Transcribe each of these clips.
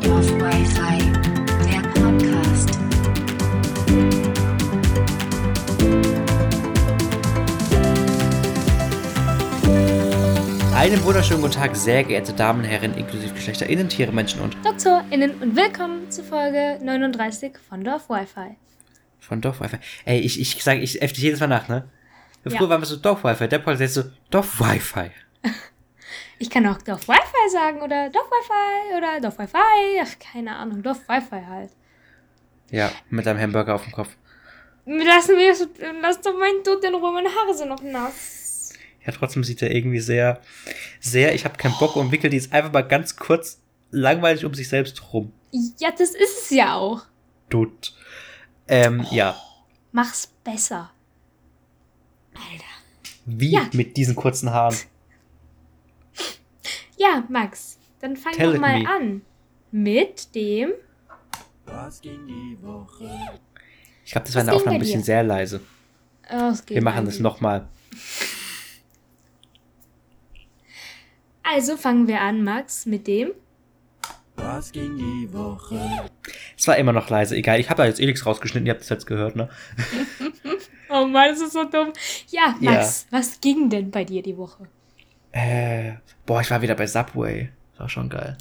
Dorf Wi-Fi, der Podcast. Einen wunderschönen guten Tag, sehr geehrte Damen und Herren, inklusive GeschlechterInnen, Tiere, Menschen und DoktorInnen und willkommen zu Folge 39 von Dorf Wi-Fi. von Dorf Wi-Fi. Ey, ich, ich sage, ich äffe dich jedes Mal nach, ne? Früher Ja. waren wir so Dorf Wi-Fi, der Podcast ist so Dorf Wi-Fi. Ich kann auch Dorf Wi-Fi sagen oder Dorf Wi-Fi oder Dorf Wi-Fi. Ach, keine Ahnung, Dorf Wi-Fi halt. Ja, mit einem Hamburger auf dem Kopf. Lassen wir lass doch meinen Dutt in Ruhe, meine Haare sind noch nass. Ja, trotzdem sieht er irgendwie sehr, sehr, ich habe keinen Bock und wickel die jetzt einfach mal ganz kurz langweilig um sich selbst rum. Ja, das ist es ja auch. Dutt. Ähm, ja. Mach's besser. Alter. Wie Ja. mit diesen kurzen Haaren. Ja, Max, dann fang Tell doch mal me. an. Mit dem. Ich glaube, das war in Was der ging Aufnahme ein bisschen dir? sehr leise. Oh, es geht Wir machen das nochmal. Also fangen wir an, Max, mit dem. Was ging die Woche? Es war immer noch leise, egal. Ich habe da jetzt eh nichts rausgeschnitten, ihr habt es jetzt gehört, ne? Oh Mann, das ist so dumm. Ja, Ja. Max, was ging denn bei dir die Woche? Äh, boah, ich war wieder bei Subway. Das war schon geil.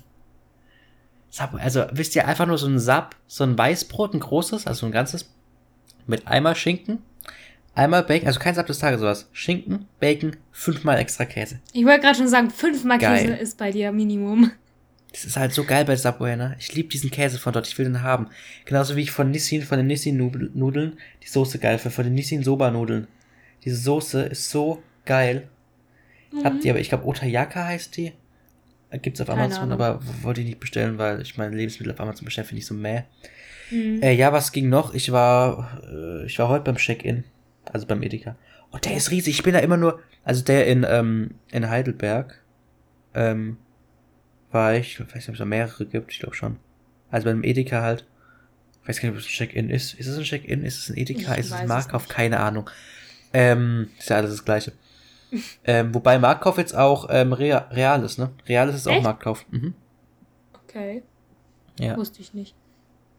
Subway, also wisst ihr, einfach nur so ein Sub, so ein Weißbrot, ein großes, also ein ganzes, mit einmal Schinken, einmal Bacon, also kein Sub des Tages, sowas. Schinken, Bacon, fünfmal extra Käse. Ich wollte gerade schon sagen, fünfmal Geil. Käse ist bei dir Minimum. Das ist halt so geil bei Subway, ne? Ich liebe diesen Käse von dort, ich will den haben. Genauso wie ich von Nissin, von den Nissin-Nudeln, die Soße geil finde, von den Nissin-Soba-Nudeln. Diese Soße ist so geil. Habt ihr aber, ich glaube, Otayaka heißt die. Äh, Gibt's auf Keine Amazon, Ahnung. aber wollte ich nicht bestellen, weil ich meine Lebensmittel auf Amazon bestellen finde ich so mäh. Mhm. Äh, ja, was ging noch? Ich war, äh, ich war heute beim Check-in, also beim Edeka. Und der ist riesig. Ich bin da immer nur, also der in, ähm, in Heidelberg, ähm, war ich, ich weiß nicht, ob es da mehrere gibt, ich glaube schon. Also beim Edeka halt. Ich weiß gar nicht, ob es ein Check-in ist. Ist es ein Check-in? Ist es ein Edeka? Ich ist es ein es Marktkauf? nicht. Keine Ahnung. Ähm, ist ja alles das Gleiche. ähm, wobei Marktkauf jetzt auch ähm, Real, Real ist, ne? Real ist es auch? Marktkauf. Mhm. Okay, Ja. wusste ich nicht.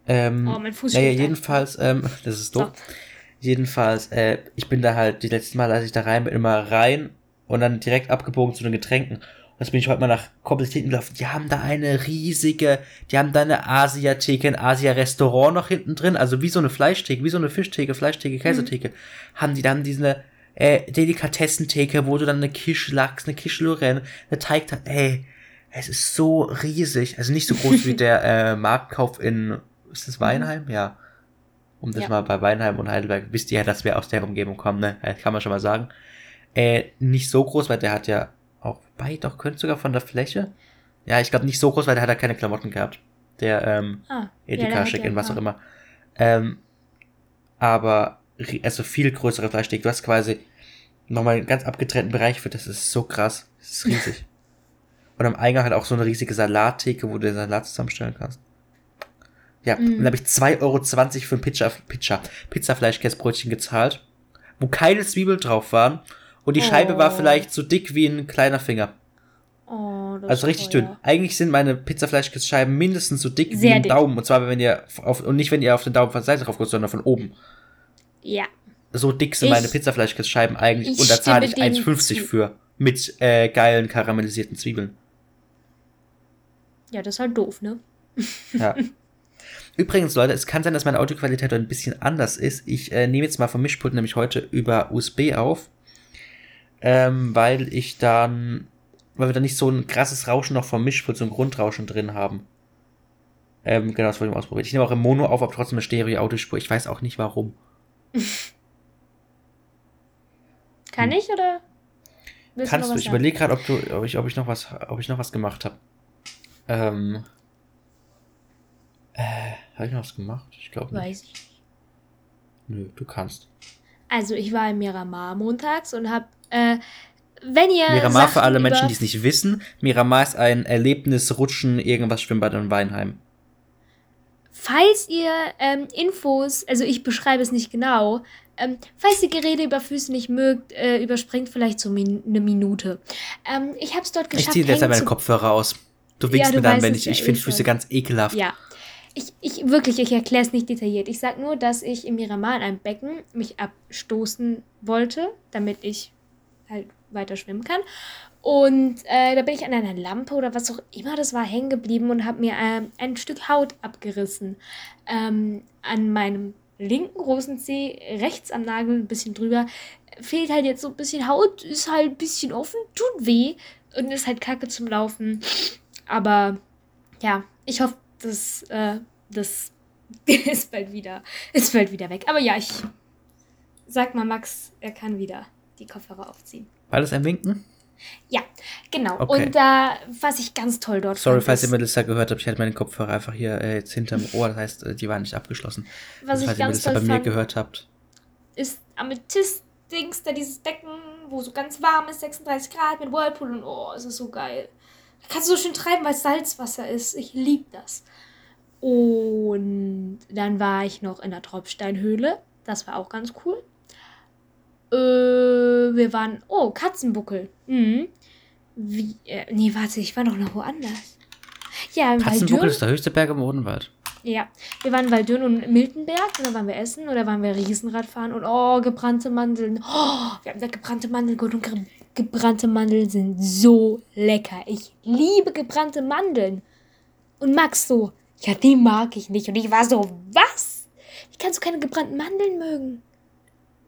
Ähm, Oh, mein Fuß naja, jedenfalls, ähm, das ist doof. So. Jedenfalls, äh, ich bin da halt die letzten Mal, als ich da rein bin, immer rein und dann direkt abgebogen zu den Getränken. Jetzt bin ich heute mal nach Komplettität gelaufen. Die haben da eine riesige, die haben da eine Asia-Theke, ein Asia-Restaurant noch hinten drin, also wie so eine Fleischtheke, wie so eine Fischtheke, Fleischtheke, Käsetheke. Haben die dann diese äh, Delikatessentheke, wo du dann eine Kischlachs, eine Kischlorraine, eine Teigtat, ey, es ist so riesig, also nicht so groß wie der äh, Marktkauf in, ist das Weinheim? Ja. Um das Ja. mal bei Weinheim und Heidelberg, wisst ihr ja, dass wir aus der Umgebung kommen, ne? Äh, Kann man schon mal sagen. Äh, nicht so groß, weil der hat ja auch, wobei, doch, könnte sogar von der Fläche. Ja, ich glaube nicht so groß, weil der hat ja keine Klamotten gehabt. Der, ähm, Ah, ja, Edeka, der hat Check-in, ja- was auch immer. Ähm, aber, also viel größere Fleischtheke. Du hast quasi nochmal einen ganz abgetrennten Bereich für, das ist so krass. Das ist riesig. und am Eingang halt auch so eine riesige Salattheke, wo du den Salat zusammenstellen kannst. Ja, Mm. und dann habe ich 2,20 Euro für ein Pizza, Pizza, Pizzafleischkäsebrötchen gezahlt, wo keine Zwiebel drauf waren und die Scheibe war Oh. vielleicht so dick wie ein kleiner Finger. Oh, das Also richtig teuer. dünn. Eigentlich sind meine Pizzafleischkäsescheiben mindestens so dick wie Sehr ein dick. Daumen. Und zwar, wenn ihr auf, und nicht, wenn ihr auf den Daumen von der Seite drauf guckt, sondern von oben. Ja. So dick sind Ich- meine Pizzafleischkäsescheiben eigentlich. ich und da zahle ich stimme dem 1,50 zu. für. Mit äh, geilen karamellisierten Zwiebeln. Ja, das ist halt doof, ne? Ja. Übrigens, Leute, es kann sein, dass meine Audioqualität ein bisschen anders ist. Ich äh, nehme jetzt mal vom Mischpult nämlich heute über USB auf. Ähm, weil ich dann, weil wir da nicht so ein krasses Rauschen noch vom Mischpult, so ein Grundrauschen drin haben. Ähm, genau, das wollte ich mal ausprobieren. Ich nehme auch im Mono auf, aber trotzdem eine Stereo-Audiospur. Ich weiß auch nicht warum. Kann Hm. ich oder? willst Kannst du, ich überlege gerade, ob du, ob ich, ob ich noch was, ob ich noch was gemacht habe. Ähm. Äh, habe ich noch was gemacht? Ich glaube nicht. Weiß ich nicht. Nö, du kannst. Also, ich war in Miramar montags und hab, äh, wenn ihr. Miramar Sachen für alle Menschen, die es nicht wissen. Miramar ist ein Erlebnis, Rutschen, irgendwas Schwimmbad in Weinheim. Falls ihr ähm, Infos, also ich beschreibe es nicht genau, Ähm, falls ihr Gerede über Füße nicht mögt, äh, überspringt vielleicht so min eine Minute. Ähm, ich habe es dort Ich geschafft. ziehe jetzt den Kopfhörer aus. Du winkst Ja, du mir dann, wenn ich, ich eh finde Füße schon. ganz ekelhaft. Ja. Ich, ich wirklich, ich erkläre es nicht detailliert. Ich sag nur, dass ich im Miramar in einem Becken mich abstoßen wollte, damit ich halt weiter schwimmen kann. Und äh, da bin ich an einer Lampe oder was auch immer das war hängen geblieben und habe mir ähm, ein Stück Haut abgerissen. Ähm, an meinem linken großen Zeh, rechts am Nagel, ein bisschen drüber, fehlt halt jetzt so ein bisschen Haut, ist halt ein bisschen offen, tut weh und ist halt kacke zum Laufen. Aber ja, ich hoffe, das, äh, das ist bald wieder, ist bald wieder weg. Aber ja, ich sag mal Max, er kann wieder die Kopfhörer aufziehen. War das ein Winken? Ja, genau. Okay. Und da, was ich ganz toll dort Sorry, fand, falls ihr Melissa gehört habt, ich hatte meinen Kopfhörer einfach hier äh, jetzt hinterm Ohr, das heißt, äh, die waren nicht abgeschlossen. was Also, ich falls ihr ganz Melissa toll bei mir gehört habt. ist Amethyst-Dings, da dieses Becken, wo so ganz warm ist, 36 Grad mit Whirlpool und oh, es ist so geil. Da kannst du so schön treiben, weil es Salzwasser ist. Ich liebe das. Und dann war ich noch in der Tropfsteinhöhle. Das war auch ganz cool. Äh, wir waren. Oh, Katzenbuckel. Mhm. Wie, äh, nee, warte, ich war doch noch woanders. Ja, im Katzenbuckel ist der höchste Berg im Odenwald. Ja, wir waren in Waldürn und Miltenberg und da waren wir essen oder waren wir Riesenrad fahren und oh, gebrannte Mandeln. Oh, wir haben da gebrannte Mandeln geholt und ge gebrannte Mandeln sind so lecker. Ich liebe gebrannte Mandeln. Und Max so, ja, die mag ich nicht. Und ich war so, was? Wie kannst du keine gebrannten Mandeln mögen?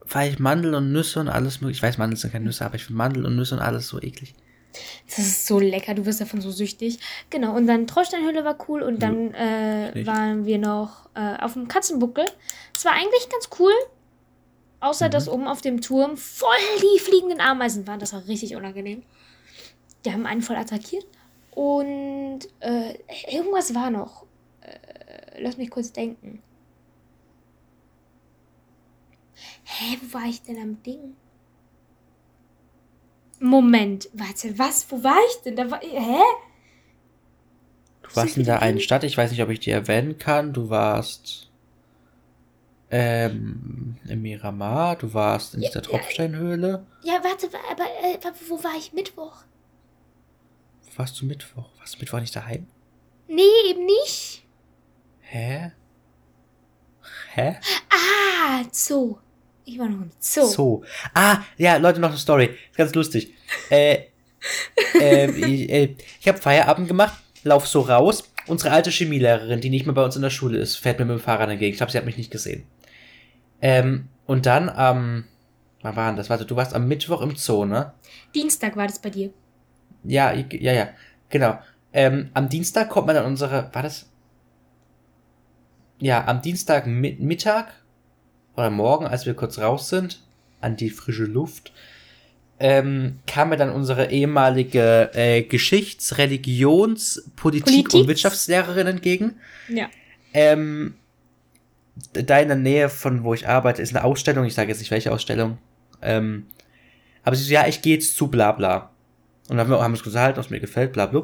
Weil ich Mandel und Nüsse und alles mögliche. Ich weiß, Mandeln sind keine Nüsse, aber ich finde Mandel und Nüsse und alles so eklig. Das ist so lecker, du wirst davon so süchtig. Genau, und dann Trollsteinhöhle war cool und dann äh, waren wir noch äh, auf dem Katzenbuckel. Es war eigentlich ganz cool, außer dass oben auf dem Turm voll die fliegenden Ameisen waren. Das war richtig unangenehm. Die haben einen voll attackiert. Und äh, irgendwas war noch. Äh, lass mich kurz denken. Hä, wo war ich denn am Ding? Moment, warte, was? Wo war ich denn? Da war, hä? Du warst in der einen Stadt, ich weiß nicht, ob ich die erwähnen kann. Du warst ähm, im Miramar, du warst in Ja, dieser ja. Tropfsteinhöhle. Ja, warte, wa- aber äh, wo war ich Mittwoch? Warst du Mittwoch? Warst du Mittwoch nicht daheim? Nee, eben nicht. Hä? Hä? Ah, Zoo. Ich war noch im Zoo. So. Ah, ja, Leute, noch eine Story. Ist ganz lustig. Äh, ähm, ich äh, ich habe Feierabend gemacht, lauf so raus. Unsere alte Chemielehrerin, die nicht mehr bei uns in der Schule ist, fährt mir mit dem Fahrrad entgegen. Ich glaube, sie hat mich nicht gesehen. Ähm, und dann am, wann war denn das? Warte, du warst am Mittwoch im Zoo, ne? Dienstag war das bei dir. Ja, ich- ja, ja, genau. Ähm, am Dienstag kommt man dann unsere, war das? Ja, am Dienstag Mi- Mittag oder morgen, als wir kurz raus sind, an die frische Luft, ähm, kam mir dann unsere ehemalige äh, Geschichts-, Religions-, Politik- Politik? und Wirtschaftslehrerin entgegen. Ja. Ähm, da in der Nähe von wo ich arbeite, ist eine Ausstellung. Ich sage jetzt nicht welche Ausstellung. Ähm, aber sie so, ja, ich gehe jetzt zu bla bla. Und dann haben wir haben uns gesagt, was mir gefällt, bla bla.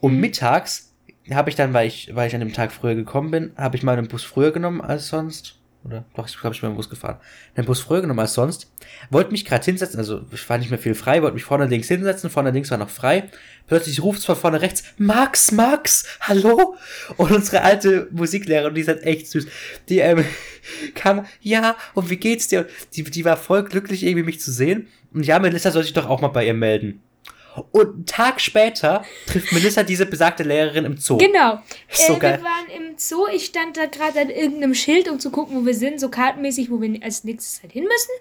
Und Mhm. mittags habe ich dann, weil ich, weil ich an dem Tag früher gekommen bin, habe ich mal einen Bus früher genommen als sonst. Oder doch, ich glaube, ich bin mit dem Bus gefahren. Den Bus früher genommen als sonst. Wollte mich gerade hinsetzen, also ich war nicht mehr viel frei, wollte mich vorne links hinsetzen, vorne links war noch frei. Plötzlich ruft's von vorne rechts, Max, Max, hallo? Und unsere alte Musiklehrerin, die ist halt echt süß, die ähm, kam, ja, und wie geht's dir? Und die, die war voll glücklich, irgendwie mich zu sehen. Und ja, Melissa soll sich doch auch mal bei ihr melden. Und einen Tag später trifft Melissa diese besagte Lehrerin im Zoo. Genau. So äh, geil. Wir waren im Zoo. Ich stand da gerade an irgendeinem Schild, um zu gucken, wo wir sind, so kartenmäßig, wo wir als nächstes halt hin müssen.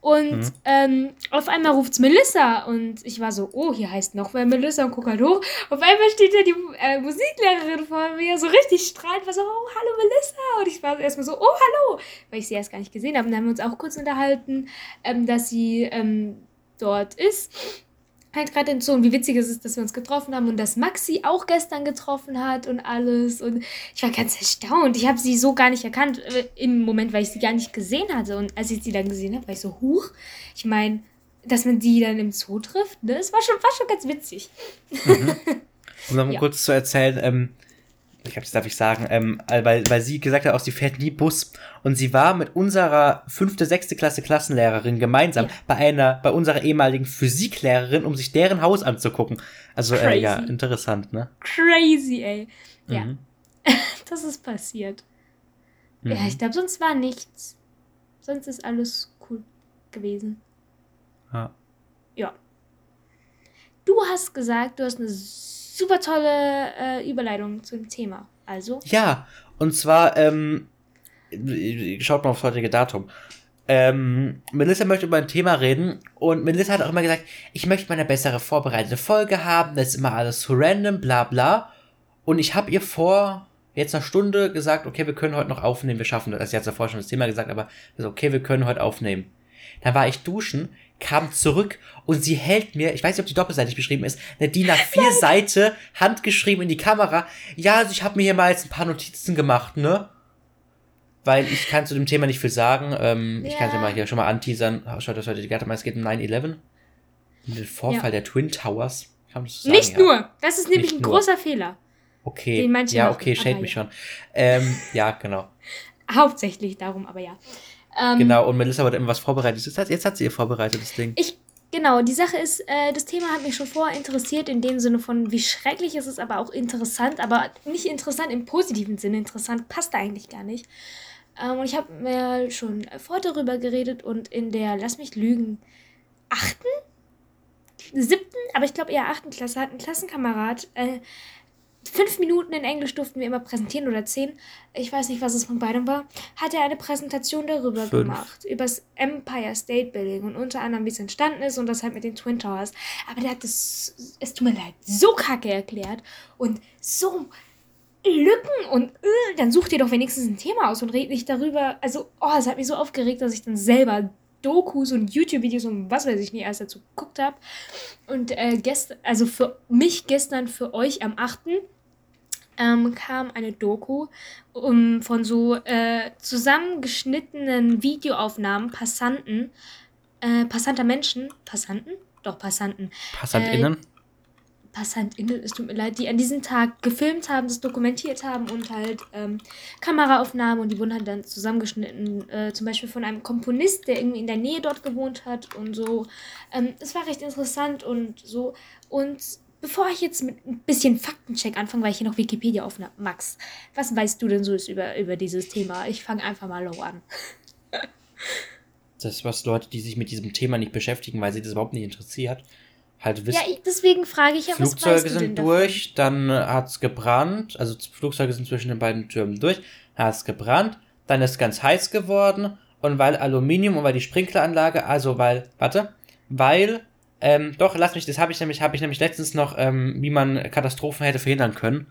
Und Mhm. ähm, auf einmal ruft's Melissa und ich war so, oh, hier heißt noch wer Melissa und guck halt hoch. Auf einmal steht da die äh, Musiklehrerin vor mir, so richtig strahlend, war so, oh, hallo Melissa. Und ich war erstmal so, oh, hallo, weil ich sie erst gar nicht gesehen habe. Und dann haben wir uns auch kurz unterhalten, ähm, dass sie ähm, dort ist halt gerade in Zoo und wie witzig es ist, dass wir uns getroffen haben und dass Maxi auch gestern getroffen hat und alles und ich war ganz erstaunt. Ich habe sie so gar nicht erkannt äh, im Moment, weil ich sie gar nicht gesehen hatte und als ich sie dann gesehen habe, war ich so, huch, ich meine, dass man die dann im Zoo trifft, ne, es war schon, war schon ganz witzig. Um noch mal Ja. kurz zu erzählen, ähm, ich glaube, das darf ich sagen, ähm, weil, weil sie gesagt hat, auch sie fährt nie Bus. Und sie war mit unserer fünfte, sechste Klasse Klassenlehrerin gemeinsam Ja. bei einer, bei unserer ehemaligen Physiklehrerin, um sich deren Haus anzugucken. Also, äh, ja, interessant, ne? Crazy, ey. Ja, Mhm. das ist passiert. Mhm. Ja, ich glaube, sonst war nichts. Sonst ist alles cool gewesen. Ja. Ja. Du hast gesagt, du hast eine super tolle äh, Überleitung zum Thema. Also, Ja, und zwar, ähm, schaut mal aufs heutige Datum. Ähm, Melissa möchte über ein Thema reden und Melissa hat auch immer gesagt, ich möchte mal eine bessere vorbereitete Folge haben, das ist immer alles so random, bla bla. Und ich habe ihr vor jetzt einer Stunde gesagt, okay, wir können heute noch aufnehmen, wir schaffen das. Sie hat ja vorher schon das Thema gesagt, aber okay, wir können heute aufnehmen. Dann war ich duschen, kam zurück und sie hält mir, ich weiß nicht, ob die doppelseitig beschrieben ist, eine DIN A4 Seite handgeschrieben in die Kamera. Ja, also ich habe mir hier mal jetzt ein paar Notizen gemacht, ne? Weil ich kann zu dem Thema nicht viel sagen. Ähm, Ich kann es ja Ja. mal hier schon mal anteasern. Schaut das heute die Garte mal, es geht um 9-11. Um den Vorfall Ja. der Twin Towers. Kann man das so sagen? nicht ja. nur. Das ist nämlich Nicht ein nur. großer Fehler. Okay. den manche ja, okay, shade mich ja. schon. Ähm, ja, genau. Hauptsächlich darum, aber ja. Ähm, Genau, und Melissa hat immer was vorbereitet. Jetzt hat, jetzt hat sie ihr vorbereitet, das Ding. Ich, genau, die Sache ist, äh, das Thema hat mich schon vorher interessiert, in dem Sinne von, wie schrecklich ist es, aber auch interessant, aber nicht interessant im positiven Sinne. Interessant passt da eigentlich gar nicht. Ähm, und ich habe mir schon vorher darüber geredet und in der, lass mich lügen, achten? Siebten, aber ich glaube eher achten Klasse hat ein Klassenkamerad, äh, fünf Minuten in Englisch durften wir immer präsentieren oder zehn, ich weiß nicht, was es von beidem war, hat er eine Präsentation darüber Fünf. gemacht, über das Empire State Building und unter anderem, wie es entstanden ist und das halt mit den Twin Towers. Aber der hat das, es tut mir leid, so kacke erklärt und so Lücken und äh, dann such dir doch wenigstens ein Thema aus und red nicht darüber. Also, oh, es hat mich so aufgeregt, dass ich dann selber Dokus und YouTube-Videos und was weiß ich nicht erst dazu geguckt habe. Und äh, gestern, also für mich gestern, für euch am 8. Ähm, kam eine Doku um, von so äh, zusammengeschnittenen Videoaufnahmen Passanten, äh, passanter Menschen, Passanten? Doch, Passanten. PassantInnen. PassantInnen, es tut mir leid, die an diesem Tag gefilmt haben, das dokumentiert haben und halt ähm, Kameraaufnahmen und die wurden halt dann zusammengeschnitten, äh, zum Beispiel von einem Komponist, der irgendwie in der Nähe dort gewohnt hat und so. Ähm, das war recht interessant und so. Und bevor ich jetzt mit ein bisschen Faktencheck anfange, weil ich hier noch Wikipedia offen habe, Max, was weißt du denn so über, über dieses Thema? Ich fange einfach mal low an. Das was Leute, die sich mit diesem Thema nicht beschäftigen, weil sie das überhaupt nicht interessiert, halt wissen. Ja, ich, deswegen frage ich ja, was weißt Flugzeuge du denn sind davon? durch, dann hat es gebrannt, also Flugzeuge sind zwischen den beiden Türmen durch, hat es gebrannt, dann ist ganz heiß geworden und weil Aluminium und weil die Sprinkleranlage, also weil, warte, weil, ähm, doch, lass mich, das habe ich nämlich, habe ich nämlich letztens noch, ähm, wie man Katastrophen hätte verhindern können,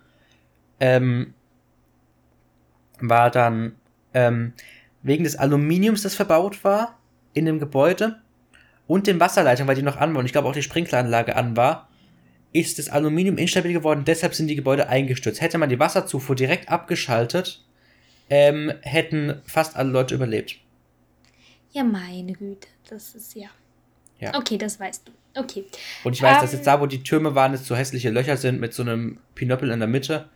ähm, war dann, ähm, wegen des Aluminiums, das verbaut war in dem Gebäude und den Wasserleitungen, weil die noch an waren ich glaube auch die Sprinkleranlage an war, ist das Aluminium instabil geworden, deshalb sind die Gebäude eingestürzt. Hätte man die Wasserzufuhr direkt abgeschaltet, ähm, hätten fast alle Leute überlebt. Ja, meine Güte, das ist ja. Ja. Okay, das weißt du. Okay. Und ich weiß, dass Ähm. jetzt da, wo die Türme waren, jetzt so hässliche Löcher sind mit so einem Pinöppel in der Mitte.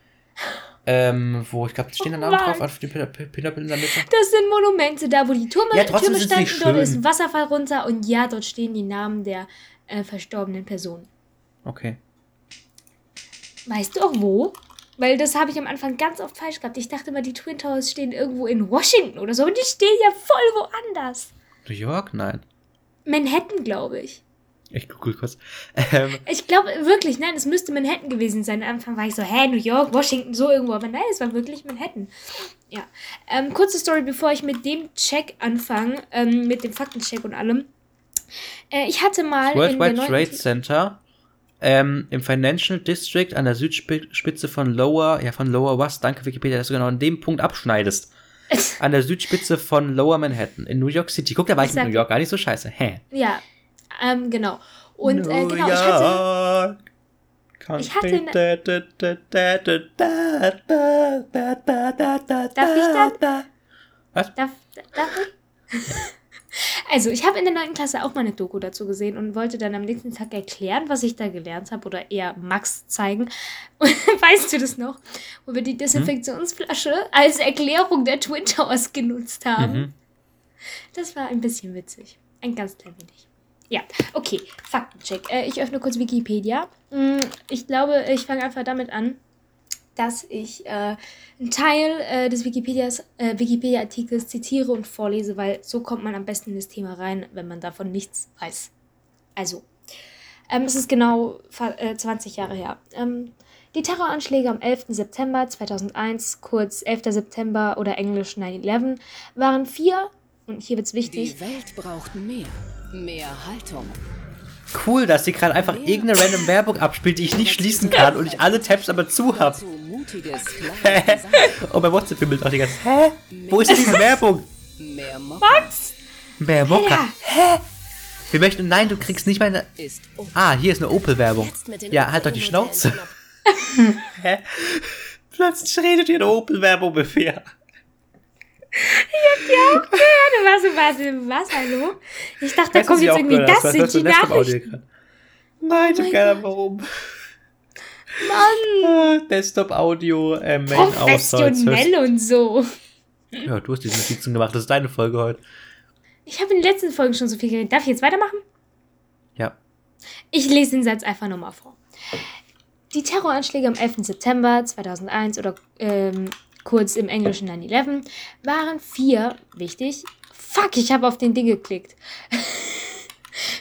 Ähm, wo, ich glaube, stehen da Oh Namen nein. drauf, auf dem Pinöppel in der Mitte. Das sind Monumente, da wo die Türme, Ja, Türme standen, dort ist ein Wasserfall runter und ja, dort stehen die Namen der äh, verstorbenen Personen. Okay. Weißt du auch wo? Weil das habe ich am Anfang ganz oft falsch gehabt. Ich dachte immer, die Twin Towers stehen irgendwo in Washington oder so, aber die stehen ja voll woanders. New York? Nein. Manhattan, glaube ich. Ich google kurz. Ähm, Ich glaube wirklich, nein, es müsste Manhattan gewesen sein. Am Anfang war ich so, hä, New York, Washington, so irgendwo. Aber nein, es war wirklich Manhattan. Ja. Ähm, kurze Story, bevor ich mit dem Check anfange, ähm, mit dem Faktencheck und allem. Äh, ich hatte mal World in der Wide neunten Trade Center ähm, im Financial District an der Südspitze von Lower, ja von Lower West, danke Wikipedia, dass du genau an dem Punkt abschneidest. An der Südspitze von Lower Manhattan in New York City. Guck, da war ich, in New York gar nicht so scheiße. Hä? Ja, ähm, genau. Und äh, genau, ich hatte. Ich hatte ne- Darf ich dann? Was? Darf, darf ich? Also, ich habe in der 9. Klasse auch mal eine Doku dazu gesehen und wollte dann am nächsten Tag erklären, was ich da gelernt habe oder eher Max zeigen. weißt du das noch? Wo wir die Desinfektionsflasche als Erklärung der Twin Towers genutzt haben. Mhm. Das war ein bisschen witzig. Ein ganz klein wenig. Ja, okay, Faktencheck. Äh, ich öffne kurz Wikipedia. Mm, Ich glaube, ich fange einfach damit an, dass ich äh, einen Teil äh, des Wikipedias, äh, Wikipedia-Artikels zitiere und vorlese, weil so kommt man am besten in das Thema rein, wenn man davon nichts weiß. Also, ähm, es ist genau fa- äh, 20 Jahre her. Ähm, die Terroranschläge am 11. September 2001, kurz 11. September oder englisch 9-11, waren vier, und hier wird's wichtig, Die Welt braucht mehr. Mehr Haltung. Cool, dass sie gerade einfach irgendeine random Werbung abspielt, die ich nicht schließen kann und ich alle Tabs aber zu habe. Und bei WhatsApp bimmelt auch die ganze Hä? Wo ist diese Werbung? Mehr Mokka Wer Mokka? Hä? Wir möchten, nein, du kriegst nicht meine. Ah, hier ist eine Opel-Werbung. Ja, halt doch die Schnauze. Hä? Plötzlich redet ihr eine Opel-Werbung mit mir. was, was, was, hallo? Ich dachte, da kommt ich jetzt auch irgendwie gehört das habe? sind die Nachrichten. Nein, ich hab keine Ahnung warum. Mann, Desktop-Audio, äh, Main professionell und so. Ja, du hast diese Notizen gemacht, das ist deine Folge heute. Ich habe in den letzten Folgen schon so viel geredet. Darf ich jetzt weitermachen? Ja. Ich lese den Satz einfach nochmal vor. Die Terroranschläge am 11. September 2001 oder ähm, kurz im Englischen 9-11 waren vier, wichtig, fuck, ich habe auf den Ding geklickt.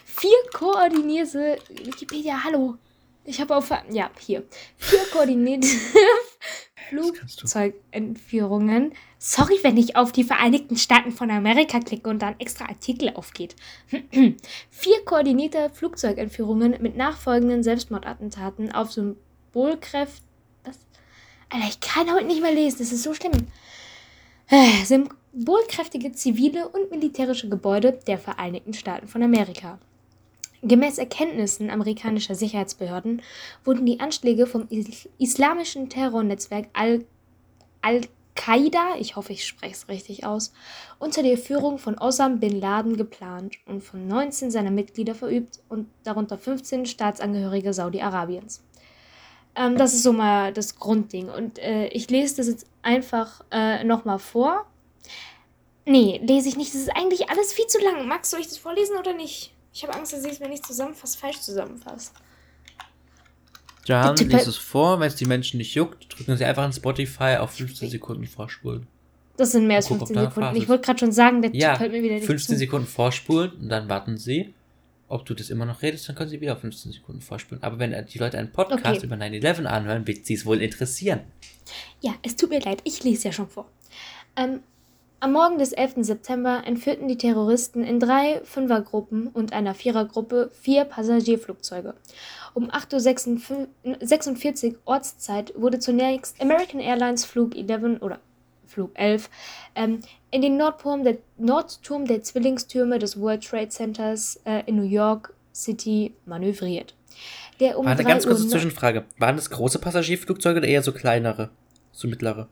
vier koordinierte, Wikipedia, hallo. Ich habe auf, ja, hier. Vier koordinierte Flugzeugentführungen. Sorry, wenn ich auf die Vereinigten Staaten von Amerika klicke und dann extra Artikel aufgeht. Vier koordinierte Flugzeugentführungen mit nachfolgenden Selbstmordattentaten auf Symbolkräfte. Alter, ich kann heute nicht mehr lesen, das ist so schlimm. Äh, Symbolkräftige zivile und militärische Gebäude der Vereinigten Staaten von Amerika. Gemäß Erkenntnissen amerikanischer Sicherheitsbehörden wurden die Anschläge vom is islamischen Terrornetzwerk Al- Al-Qaida, ich hoffe, ich spreche es richtig aus, unter der Führung von Osam bin Laden geplant und von 19 seiner Mitglieder verübt und darunter 15 Staatsangehörige Saudi-Arabiens. Ähm, das ist so mal das Grundding. Und äh, ich lese das jetzt einfach äh, nochmal vor. Nee, lese ich nicht. Das ist eigentlich alles viel zu lang. Max, soll ich das vorlesen oder nicht? Ich habe Angst, dass ich es mir nicht zusammenfasse, falsch zusammenfasse. Jan, Bitte, lies es vor, wenn es die Menschen nicht juckt, drücken sie einfach in Spotify auf 15 Sekunden vorspulen. Das sind mehr als Guck, ob 15 da Sekunden. Ich wollte gerade schon sagen, der Ja, Typ hört mir wieder nicht 15 zu. Sekunden vorspulen und dann warten sie. Ob du das immer noch redest, dann können sie wieder auf 15 Sekunden vorspulen. Aber wenn die Leute einen Podcast Okay. über 9-11 anhören, wird sie es wohl interessieren. Ja, es tut mir leid, ich lese ja schon vor. Ähm, am Morgen des 11. September entführten die Terroristen in drei Fünfergruppen und einer Vierergruppe vier Passagierflugzeuge. Um 8.46 Uhr Ortszeit wurde zunächst American Airlines Flug 11 oder Flug 11 ähm, in den Nordturm der, Nordturm der Zwillingstürme des World Trade Centers äh, in New York City manövriert. Der um Warte, 3 ganz kurze Zwischenfrage. Waren das große Passagierflugzeuge oder eher so kleinere? So mittlere?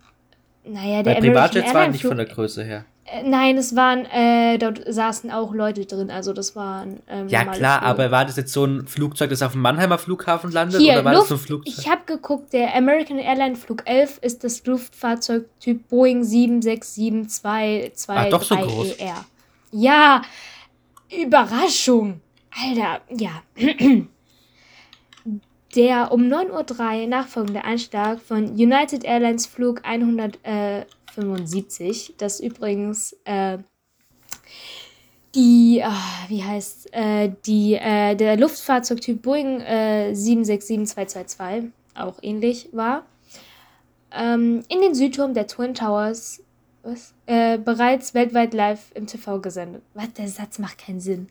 Naja, der Privatjets waren nicht Flug von der Größe her. Äh, Nein, es waren, äh, dort saßen auch Leute drin, also das waren. Ähm, Ja, klar, Flüge. aber war das jetzt so ein Flugzeug, das auf dem Mannheimer Flughafen landet? Hier, oder war Luft, das so ein Flugzeug? ich habe geguckt, der American Airline Flug 11 ist das Luftfahrzeugtyp Boeing 767-223 Ah, doch so groß. ER. Ja, Überraschung. Alter, ja. Der um 9.03 Uhr nachfolgende Einschlag von United Airlines Flug 175, das übrigens äh, die, ah, wie heißt, äh, die, äh, der Luftfahrzeugtyp Boeing äh, 767-222, auch ähnlich war, ähm, in den Südturm der Twin Towers, was, äh, bereits weltweit live im TV gesendet. Was, der Satz macht keinen Sinn.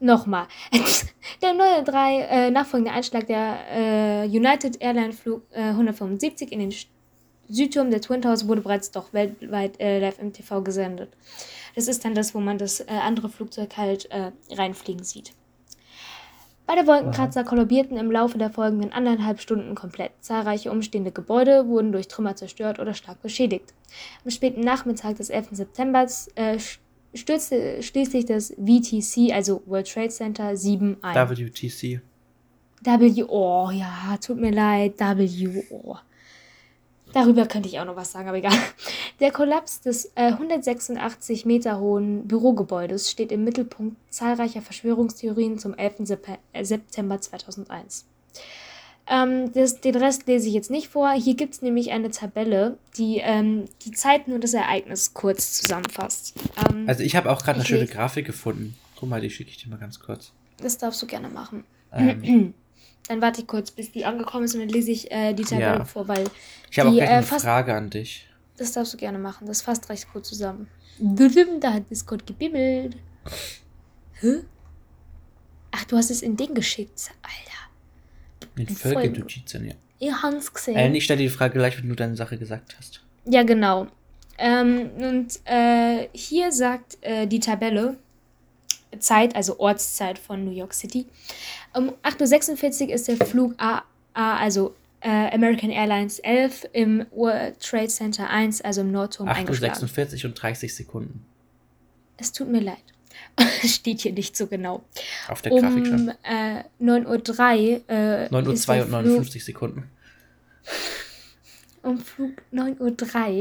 Nochmal. Der neue drei äh, nachfolgende Einschlag der äh, United Airline Flug äh, 175 in den Südturm der Twin Towers wurde bereits doch weltweit äh, live im TV gesendet. Das ist dann das, wo man das äh, andere Flugzeug halt äh, reinfliegen sieht. Beide Wolkenkratzer kollabierten im Laufe der folgenden anderthalb Stunden komplett. Zahlreiche umstehende Gebäude wurden durch Trümmer zerstört oder stark beschädigt. Am späten Nachmittag des 11. September äh, stürzte schließlich das VTC, also World Trade Center 7 ein. WTC. W, oh ja, tut mir leid, W, oh. Darüber könnte ich auch noch was sagen, aber egal. Der Kollaps des äh, 186 Meter hohen Bürogebäudes steht im Mittelpunkt zahlreicher Verschwörungstheorien zum 11. Sep- äh, September 2001. Ähm, das, den Rest lese ich jetzt nicht vor. Hier gibt es nämlich eine Tabelle, die ähm, die Zeiten und das Ereignis kurz zusammenfasst. Ähm, Also ich habe auch gerade eine schöne lese- Grafik gefunden. Guck mal, die schicke ich dir mal ganz kurz. das darfst du gerne machen. Ähm, Dann warte ich kurz, bis die angekommen ist und dann lese ich äh, die Tabelle Ja. vor, weil ich habe auch Die, gleich äh, eine Frage an dich. Das darfst du gerne machen. Das fasst recht gut zusammen. Da hat Discord gebimmelt. Hä? Ach, du hast es in den geschickt. Alter. Folge gut. Notizen, ja. Ihr habt's gesehen. Äh, ich stelle dir die Frage gleich, wenn du deine Sache gesagt hast. Ja, genau. Ähm, und äh, hier sagt äh, die Tabelle Zeit, also Ortszeit von New York City. Um 8.46 Uhr ist der Flug A, A also äh, American Airlines 11 im World Trade Center 1, also im Nordturm, eingeschlagen. 8.46 Uhr und 30 Sekunden. Es tut mir leid. Steht hier nicht so genau. Auf der Grafik Um schon. äh, 9.03 Uhr. Äh, 9 Uhr ist 2 der und Flug- 59 Sekunden. Um Flug 9.03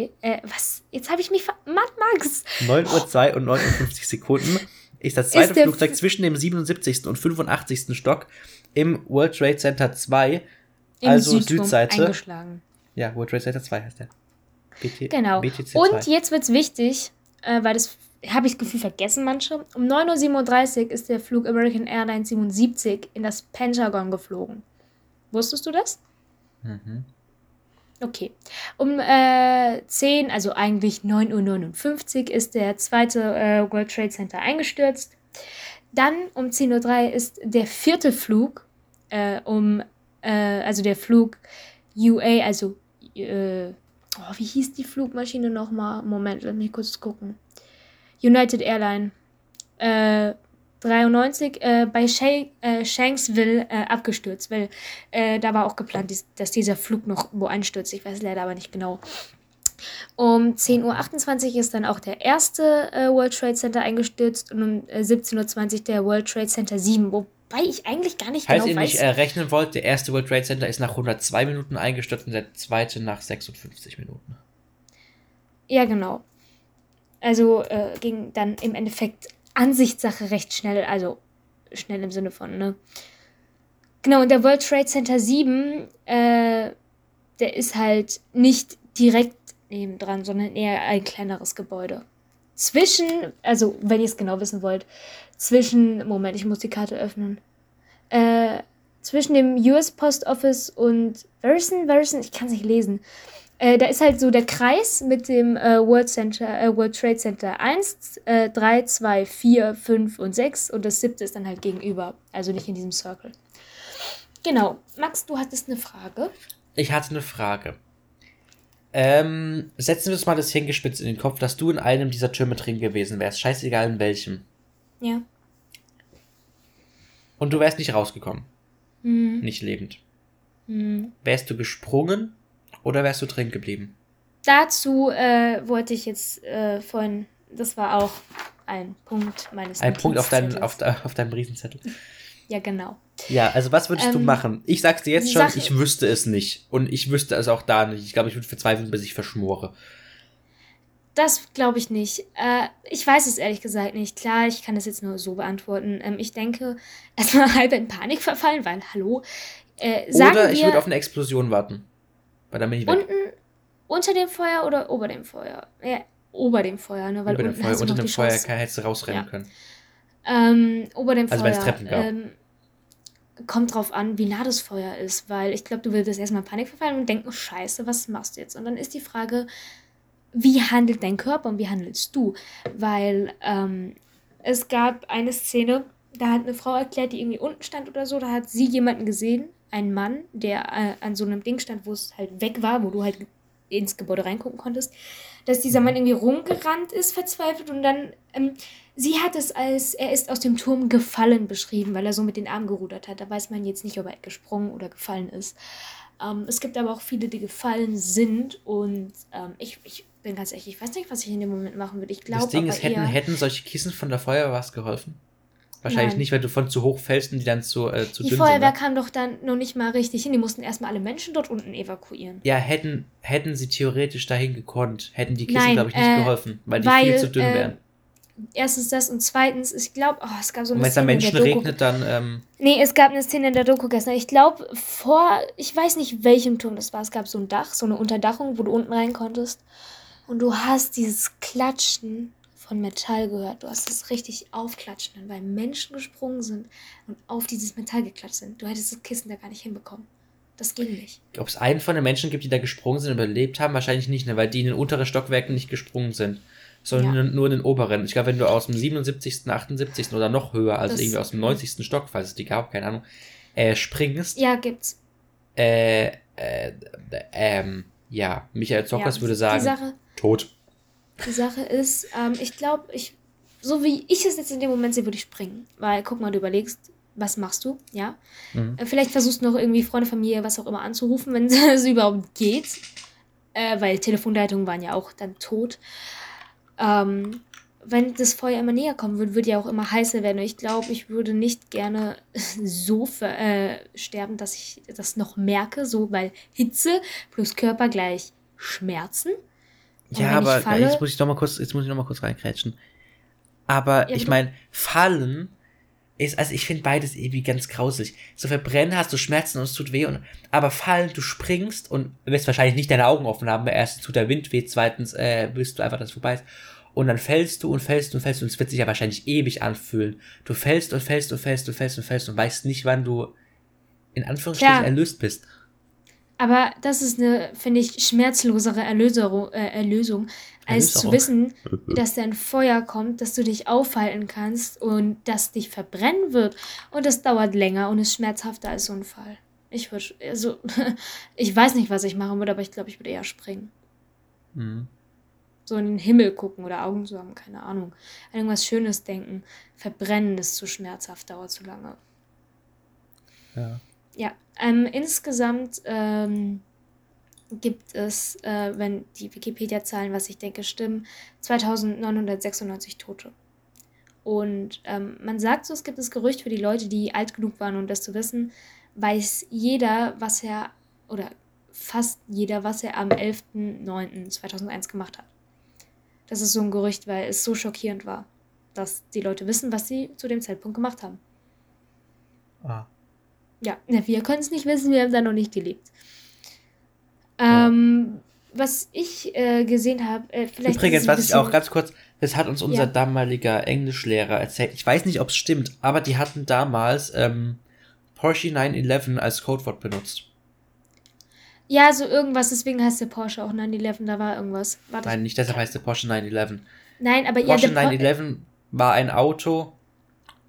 Uhr. Äh, was? Jetzt habe ich mich ver... Matt Max! 9 Uhr 2 und 59 Sekunden ist das zweite Ist Flugzeug F- zwischen dem 77. und 85. Stock im World Trade Center 2. Im also Südturm Südseite. eingeschlagen. Ja, World Trade Center 2 heißt der. BT, Genau. BTC Und 2. jetzt wird's wichtig, äh, weil das habe ich das Gefühl vergessen manche. Um 9.37 Uhr ist der Flug American Airlines 77 in das Pentagon geflogen. Wusstest du das? Mhm. Okay. Um äh, 10, also eigentlich 9.59 Uhr ist der zweite äh, World Trade Center eingestürzt. Dann um 10.03 Uhr ist der vierte Flug, äh, um, äh, also der Flug UA, also, äh, oh, wie hieß die Flugmaschine nochmal? Moment, lass mich kurz gucken. United Airline. Äh, 93 äh, bei Shay, äh, Shanksville äh, abgestürzt, weil äh, da war auch geplant, dies, dass dieser Flug noch wo einstürzt. Ich weiß leider aber nicht genau. Um 10.28 Uhr ist dann auch der erste äh, World Trade Center eingestürzt und um äh, 17.20 Uhr der World Trade Center 7, wobei ich eigentlich gar nicht Falls genau ihr weiß. nicht äh, rechnen wollt, der erste World Trade Center ist nach 102 Minuten eingestürzt und der zweite nach 56 Minuten. Ja, genau. Also äh, ging dann im Endeffekt Ansichtssache recht schnell, also schnell im Sinne von, ne? Genau, und der World Trade Center 7, äh, der ist halt nicht direkt nebendran, sondern eher ein kleineres Gebäude. Zwischen, also wenn ihr es genau wissen wollt, zwischen, Moment, ich muss die Karte öffnen. Äh, zwischen dem US Post Office und Verson, Verson, ich kann es nicht lesen. Äh, da ist halt so der Kreis mit dem äh, World, Center, äh, World Trade Center 1, äh, 3, 2, 4, 5 und 6 und das siebte ist dann halt gegenüber, also nicht in diesem Circle. Genau. Max, du hattest eine Frage. Ich hatte eine Frage. Ähm, setzen wir uns mal das hingespitzt in den Kopf, dass du in einem dieser Türme drin gewesen wärst. Scheißegal in welchem. Ja. Und du wärst nicht rausgekommen. Hm. Nicht lebend. Hm. Wärst du gesprungen oder wärst du drin geblieben? Dazu äh, wollte ich jetzt äh, vorhin, das war auch ein Punkt meines Ein Punkt auf, deinem Notizzettels. auf, auf deinem Riesenzettel. Ja, genau. Ja, also was würdest du Ähm, machen? Ich sag's dir jetzt schon, Sache- ich wüsste es nicht. Und ich wüsste es auch da nicht. Ich glaube, ich würde verzweifeln, bis ich verschmore. Das glaube ich nicht. Äh, ich weiß es ehrlich gesagt nicht. Klar, ich kann das jetzt nur so beantworten. Ähm, ich denke, erstmal halb in Panik verfallen, weil, hallo, äh, Oder ich würde auf eine Explosion warten. Weil dann bin ich weg. unten unter dem Feuer oder ober dem Feuer? Ja, ober dem Feuer, ne? Weil Über dem Feuer, hast du unter dem Feuer kann- hättest du rausrennen Ja. können. Ähm, ober dem Also Feuer. wenn's Treppen gab. Ähm, kommt drauf an, wie nah das Feuer ist, weil ich glaube, du würdest erstmal in Panik verfallen und denken, scheiße, was machst du jetzt? Und dann ist die Frage, wie handelt dein Körper und wie handelst du? Weil ähm, es gab eine Szene, da hat eine Frau erklärt, die irgendwie unten stand oder so, da hat sie jemanden gesehen, einen Mann, der äh, an so einem Ding stand, wo es halt weg war, wo du halt ins Gebäude reingucken konntest, dass dieser Mann irgendwie rumgerannt ist, verzweifelt und dann, ähm, sie hat es als, er ist aus dem Turm gefallen beschrieben, weil er so mit den Armen gerudert hat. Da weiß man jetzt nicht, ob er gesprungen oder gefallen ist. Ähm, es gibt aber auch viele, die gefallen sind und ähm, ich, ich bin ganz ehrlich, ich weiß nicht, was ich in dem Moment machen würde. Ich Das glaube Ding aber ist, hätten, hätten solche Kissen von der Feuerwehr was geholfen? Wahrscheinlich Nein. nicht, weil du von zu hoch fällst und die dann zu, äh, zu die dünn Feuerwehr sind. Ne? kam doch dann noch nicht mal richtig hin. Die mussten erstmal alle Menschen dort unten evakuieren. Ja, hätten, hätten sie theoretisch dahin gekonnt, hätten die Kissen, glaube ich, nicht äh, geholfen, weil die weil, viel zu dünn äh, wären. Erstens das und zweitens, ich glaube, oh, es gab so Und eine wenn es dann Szene Menschen regnet, dann, ähm, Nee, es gab eine Szene in der Doku gestern. Ich glaube, vor, ich weiß nicht, welchem Turm das war. Es gab so ein Dach, so eine Unterdachung, wo du unten rein konntest. Und du hast dieses Klatschen von Metall gehört. Du hast es richtig aufklatschen, weil Menschen gesprungen sind und auf dieses Metall geklatscht sind. Du hättest das Kissen da gar nicht hinbekommen. Das ging nicht. ob es einen von den Menschen gibt, die da gesprungen sind und überlebt haben, wahrscheinlich nicht, ne, weil die in den unteren Stockwerken nicht gesprungen sind, sondern Ja. nur, in den oberen. Ich glaube, wenn du aus dem 77., 78. oder noch höher, also Das- irgendwie aus dem 90. Stock, falls es die gab, keine Ahnung, äh, springst, Ja, gibt's. äh, äh, ähm, ja, Michael Zockers ja, würde sagen, Sache, tot. Die Sache ist, ähm, ich glaube, ich, so wie ich es jetzt in dem Moment sehe, würde ich springen. Weil, guck mal, du überlegst, was machst du, ja? Mhm. Äh, Vielleicht versuchst du noch irgendwie Freunde, Familie, was auch immer anzurufen, wenn es überhaupt geht. Äh, weil Telefonleitungen waren ja auch dann tot. Ähm, wenn das Feuer immer näher kommen würde, würde ja auch immer heißer werden. Und ich glaube, ich würde nicht gerne so ver äh, sterben, dass ich das noch merke, so, weil Hitze plus Körper gleich Schmerzen. Und Ja, aber falle- jetzt muss ich noch mal kurz, jetzt muss ich noch mal kurz reinkrätschen. Aber Ja, ich meine, fallen ist, also ich finde beides irgendwie ganz grausig. So verbrennen hast du Schmerzen und es tut weh und, aber fallen, du springst und wirst wahrscheinlich nicht deine Augen offen haben, weil erstens tut der Wind weh, zweitens, äh, willst du einfach, dass es vorbei ist. Und dann fällst du und fällst und fällst und es wird sich ja wahrscheinlich ewig anfühlen. Du fällst und fällst und fällst und fällst und fällst und weißt nicht, wann du in Anführungsstrichen Klar. erlöst bist. Aber das ist eine, finde ich, schmerzlosere Erlöserung, äh, Erlösung, als zu Erlöserung. wissen, dass da ein Feuer kommt, dass du dich aufhalten kannst und das dich verbrennen wird. Und das dauert länger und ist schmerzhafter als so ein Fall. Ich würde, also, ich weiß nicht, was ich machen würde, aber ich glaube, ich würde eher springen. Mhm. So in den Himmel gucken oder Augen zu haben, keine Ahnung. An irgendwas Schönes denken. Verbrennen ist zu schmerzhaft, dauert zu lange. Ja. Ja, ähm, insgesamt ähm, gibt es, äh, wenn die Wikipedia-Zahlen, was ich denke, stimmen, 2996 Tote. Und ähm, man sagt so, es gibt das Gerücht für die Leute, die alt genug waren, um das zu wissen, weiß jeder, was er, oder fast jeder, was er am 11.09.2001 gemacht hat. Das ist so ein Gerücht, weil es so schockierend war, dass die Leute wissen, was sie zu dem Zeitpunkt gemacht haben. Ah. Ja, wir können es nicht wissen, wir haben da noch nicht gelebt. Ja. Ähm, was ich äh, gesehen habe, äh, vielleicht. Übrigens, was ich auch ganz kurz, das hat uns unser Ja. damaliger Englischlehrer erzählt. Ich weiß nicht, ob es stimmt, aber die hatten damals ähm, Porsche 911 als Codewort benutzt. Ja, so irgendwas, deswegen heißt der Porsche auch 911, da war irgendwas. War das? Nein, nicht deshalb heißt der Porsche 911. Nein, aber ja, Porsche der Por- 911 war ein Auto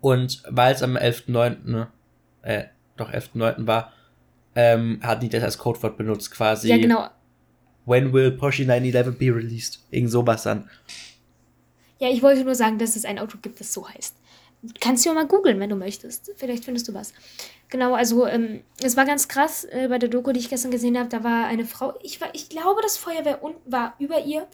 und weil es am 11.9., äh, doch 11.9. war, ähm, hatten die das als Codewort benutzt, quasi. Ja, genau. When will Porsche 911 be released? Irgend sowas dann. Ja, ich wollte nur sagen, dass es ein Auto gibt, das so heißt. Kannst du ja mal googeln, wenn du möchtest. Vielleicht findest du was. Genau, also ähm, es war ganz krass äh, bei der Doku, die ich gestern gesehen habe. Da war eine Frau, ich, war, ich glaube, das Feuerwehr war über ihr.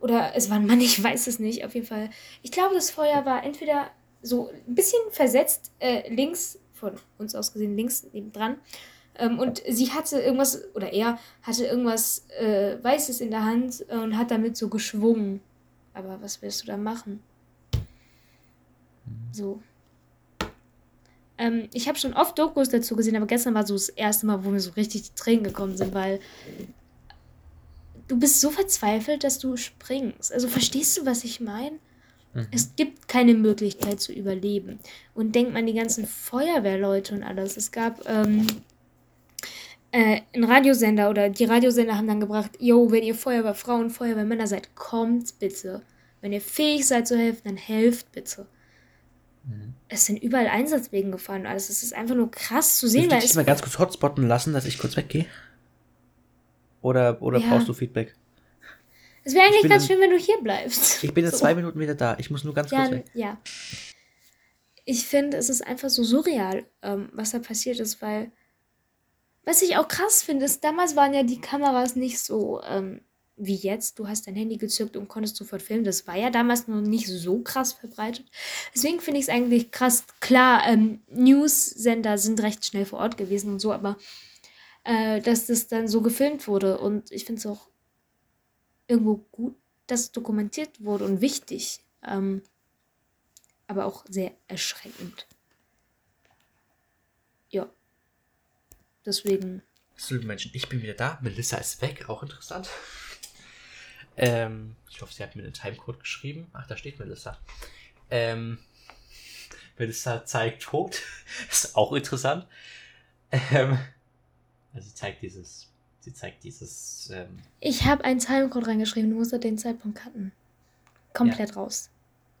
Oder es war ein Mann, ich weiß es nicht, auf jeden Fall. Ich glaube, das Feuer war entweder so ein bisschen versetzt, äh, links, von uns aus gesehen, links nebendran. Ähm, und sie hatte irgendwas, oder er hatte irgendwas äh, Weißes in der Hand und hat damit so geschwungen. Aber was willst du da machen? So. Ähm, ich habe schon oft Dokus dazu gesehen, aber gestern war so das erste Mal, wo mir so richtig die Tränen gekommen sind, weil du bist so verzweifelt, dass du springst. Also verstehst du, was ich meine? Mhm. Es gibt keine Möglichkeit zu überleben. Und denkt man die ganzen Feuerwehrleute und alles. Es gab ähm, äh, einen Radiosender oder die Radiosender haben dann gebracht, yo, wenn ihr Feuerwehrfrauen, Feuerwehrmänner seid, kommt bitte. Wenn ihr fähig seid zu helfen, dann helft bitte. Mhm. Es sind überall Einsatzwegen gefahren und alles. Es ist einfach nur krass zu sehen, weil ich dich mal ganz kurz hotspotten lassen, dass ich kurz weggehe? Oder, oder Ja. brauchst du Feedback? Es wäre eigentlich ganz schön, wenn du hier bleibst. Ich bin in So. zwei Minuten wieder da. Ich muss nur ganz Ja, kurz weg. ja. Ich finde, es ist einfach so surreal, ähm, was da passiert ist, weil was ich auch krass finde, ist, damals waren ja die Kameras nicht so ähm, wie jetzt. Du hast dein Handy gezückt und konntest sofort filmen. Das war ja damals noch nicht so krass verbreitet. Deswegen finde ich es eigentlich krass. Klar, ähm, News-Sender sind recht schnell vor Ort gewesen und so, aber äh, dass das dann so gefilmt wurde. Und ich finde es auch irgendwo gut, dass es dokumentiert wurde und wichtig. Ähm, aber auch sehr erschreckend. Ja. Deswegen. So, Menschen, ich bin wieder da. Melissa ist weg, auch interessant. Ähm, ich hoffe, sie hat mir den Timecode geschrieben. Ach, da steht Melissa. Ähm, Melissa zeigt tot. ist auch interessant. Ähm, also sie zeigt dieses, sie zeigt dieses, ähm, Ich habe einen Timecode reingeschrieben, du musst den Zeitpunkt cutten. Komplett raus.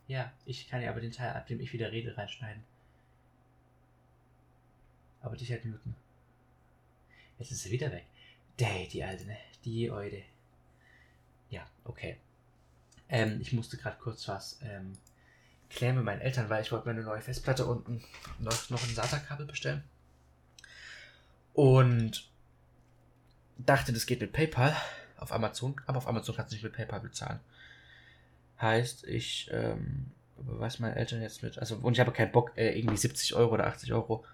ja, ich kann ja aber den Teil, ab dem ich wieder rede, reinschneiden. Aber dich halt muten. Jetzt ist sie wieder weg. Däh, die alte, ne? Die Eude. Ja, okay. Ähm, ich musste gerade kurz was ähm, klären mit meinen Eltern, weil ich wollte mir eine neue Festplatte und ein, noch, noch ein SATA-Kabel bestellen. Und dachte, das geht mit PayPal auf Amazon, aber auf Amazon kannst du nicht mit PayPal bezahlen. Heißt, ich ähm, überweise meinen Eltern jetzt mit, also und ich habe keinen Bock, äh, irgendwie 70 Euro oder 80 Euro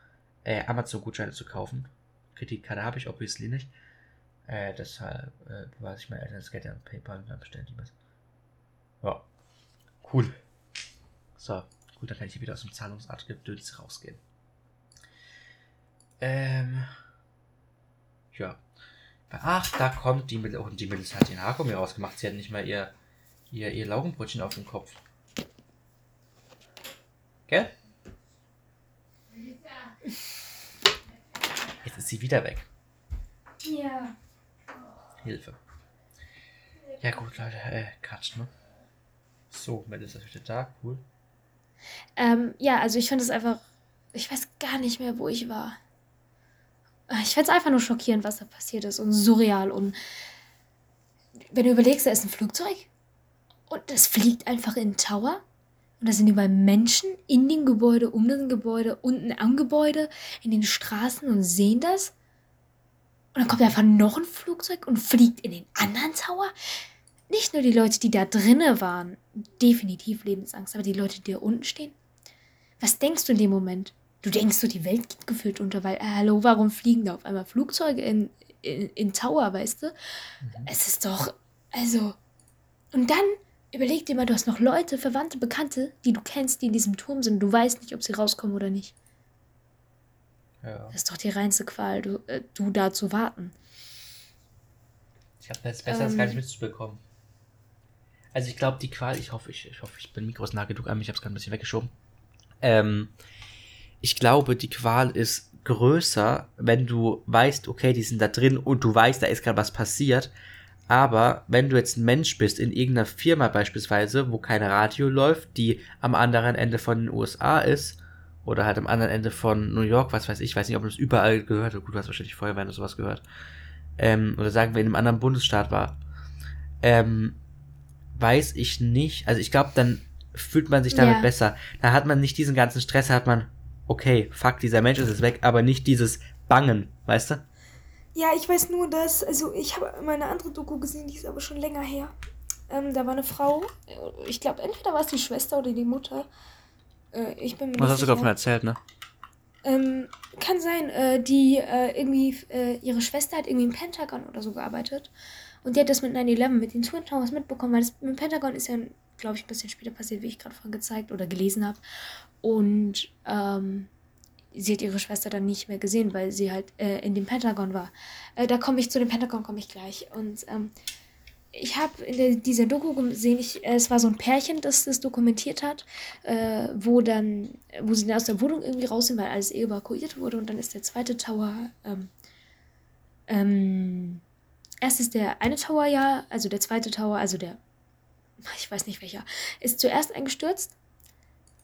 äh, Amazon-Gutscheine zu kaufen. Kreditkarte habe ich obviously nicht. Äh, deshalb äh, überweise ich meinen Eltern das Geld an PayPal und dann bestellen die was. Ja. Cool. So, gut, dann kann ich hier wieder aus dem Zahlungsart-Gedöns rausgehen. Ähm. Ja. Ach, da kommt die Mel. Oh, die Melissa hat ihren Haargummi rausgemacht. Sie hat nicht mal ihr, ihr, ihr Laugenbrötchen auf dem Kopf. Gell? Jetzt ist sie wieder weg. Ja. Hilfe. Ja gut, Leute, äh, Cut, ne? So, Melissa ist wieder da, cool. Ähm, ja, also ich finde es einfach. Ich weiß gar nicht mehr, wo ich war. Ich finde es einfach nur schockierend, was da passiert ist und surreal. Und wenn du überlegst, da ist ein Flugzeug und das fliegt einfach in den Tower. Und da sind überall Menschen in dem Gebäude, um das Gebäude, unten am Gebäude, in den Straßen und sehen das. Und dann kommt einfach noch ein Flugzeug und fliegt in den anderen Tower. Nicht nur die Leute, die da drinnen waren, definitiv Lebensangst, aber die Leute, die da unten stehen. Was denkst du in dem Moment? Du denkst so, die Welt geht gefühlt unter, weil, äh, hallo, warum fliegen da auf einmal Flugzeuge in, in, in Tower, weißt du? Es ist doch, also. Und dann überleg dir mal, du hast noch Leute, Verwandte, Bekannte, die du kennst, die in diesem Turm sind. Du weißt nicht, ob sie rauskommen oder nicht. Ja. Das ist doch die reinste Qual, du, äh, du da zu warten. Ich habe jetzt besser als gar nicht Ähm. mitzubekommen. Also ich glaube, die Qual, ich hoffe, ich, ich hoffe, ich bin Mikro ist nah genug an mich, ich habe es gerade ein bisschen weggeschoben. Ähm, ich glaube, die Qual ist größer, wenn du weißt, okay, die sind da drin und du weißt, da ist gerade was passiert. Aber wenn du jetzt ein Mensch bist, in irgendeiner Firma beispielsweise, wo kein Radio läuft, die am anderen Ende von den USA ist, oder halt am anderen Ende von New York, was weiß ich, weiß nicht, ob du das überall gehört hast, gut, du hast wahrscheinlich Feuerwehr oder sowas gehört, ähm, oder sagen wir in einem anderen Bundesstaat war, ähm, weiß ich nicht, also ich glaube, dann fühlt man sich damit Ja. besser. Da hat man nicht diesen ganzen Stress, da hat man, okay, fuck, dieser Mensch ist jetzt weg, aber nicht dieses Bangen, weißt du? Ja, ich weiß nur, dass, also ich habe mal eine andere Doku gesehen, die ist aber schon länger her. Ähm, da war eine Frau, ich glaube, entweder war es die Schwester oder die Mutter. Äh, ich bin mir Was nicht hast du davon sicher. erzählt, ne? Ähm, kann sein, äh, die äh, irgendwie, äh, ihre Schwester hat irgendwie im Pentagon oder so gearbeitet. Und die hat das mit 9-11, mit den Twin Towers mitbekommen, weil das mit dem Pentagon ist ja, glaube ich, ein bisschen später passiert, wie ich gerade vorhin gezeigt oder gelesen habe. Und ähm, sie hat ihre Schwester dann nicht mehr gesehen, weil sie halt äh, in dem Pentagon war. Äh, da komme ich zu dem Pentagon, komme ich gleich. Und ähm, ich habe in der, dieser Doku gesehen, ich, äh, es war so ein Pärchen, das das dokumentiert hat, äh, wo dann, wo sie dann aus der Wohnung irgendwie raus sind, weil alles evakuiert wurde und dann ist der zweite Tower, ähm, ähm, erst ist der eine Tower ja, also der zweite Tower, also der, ich weiß nicht welcher, ist zuerst eingestürzt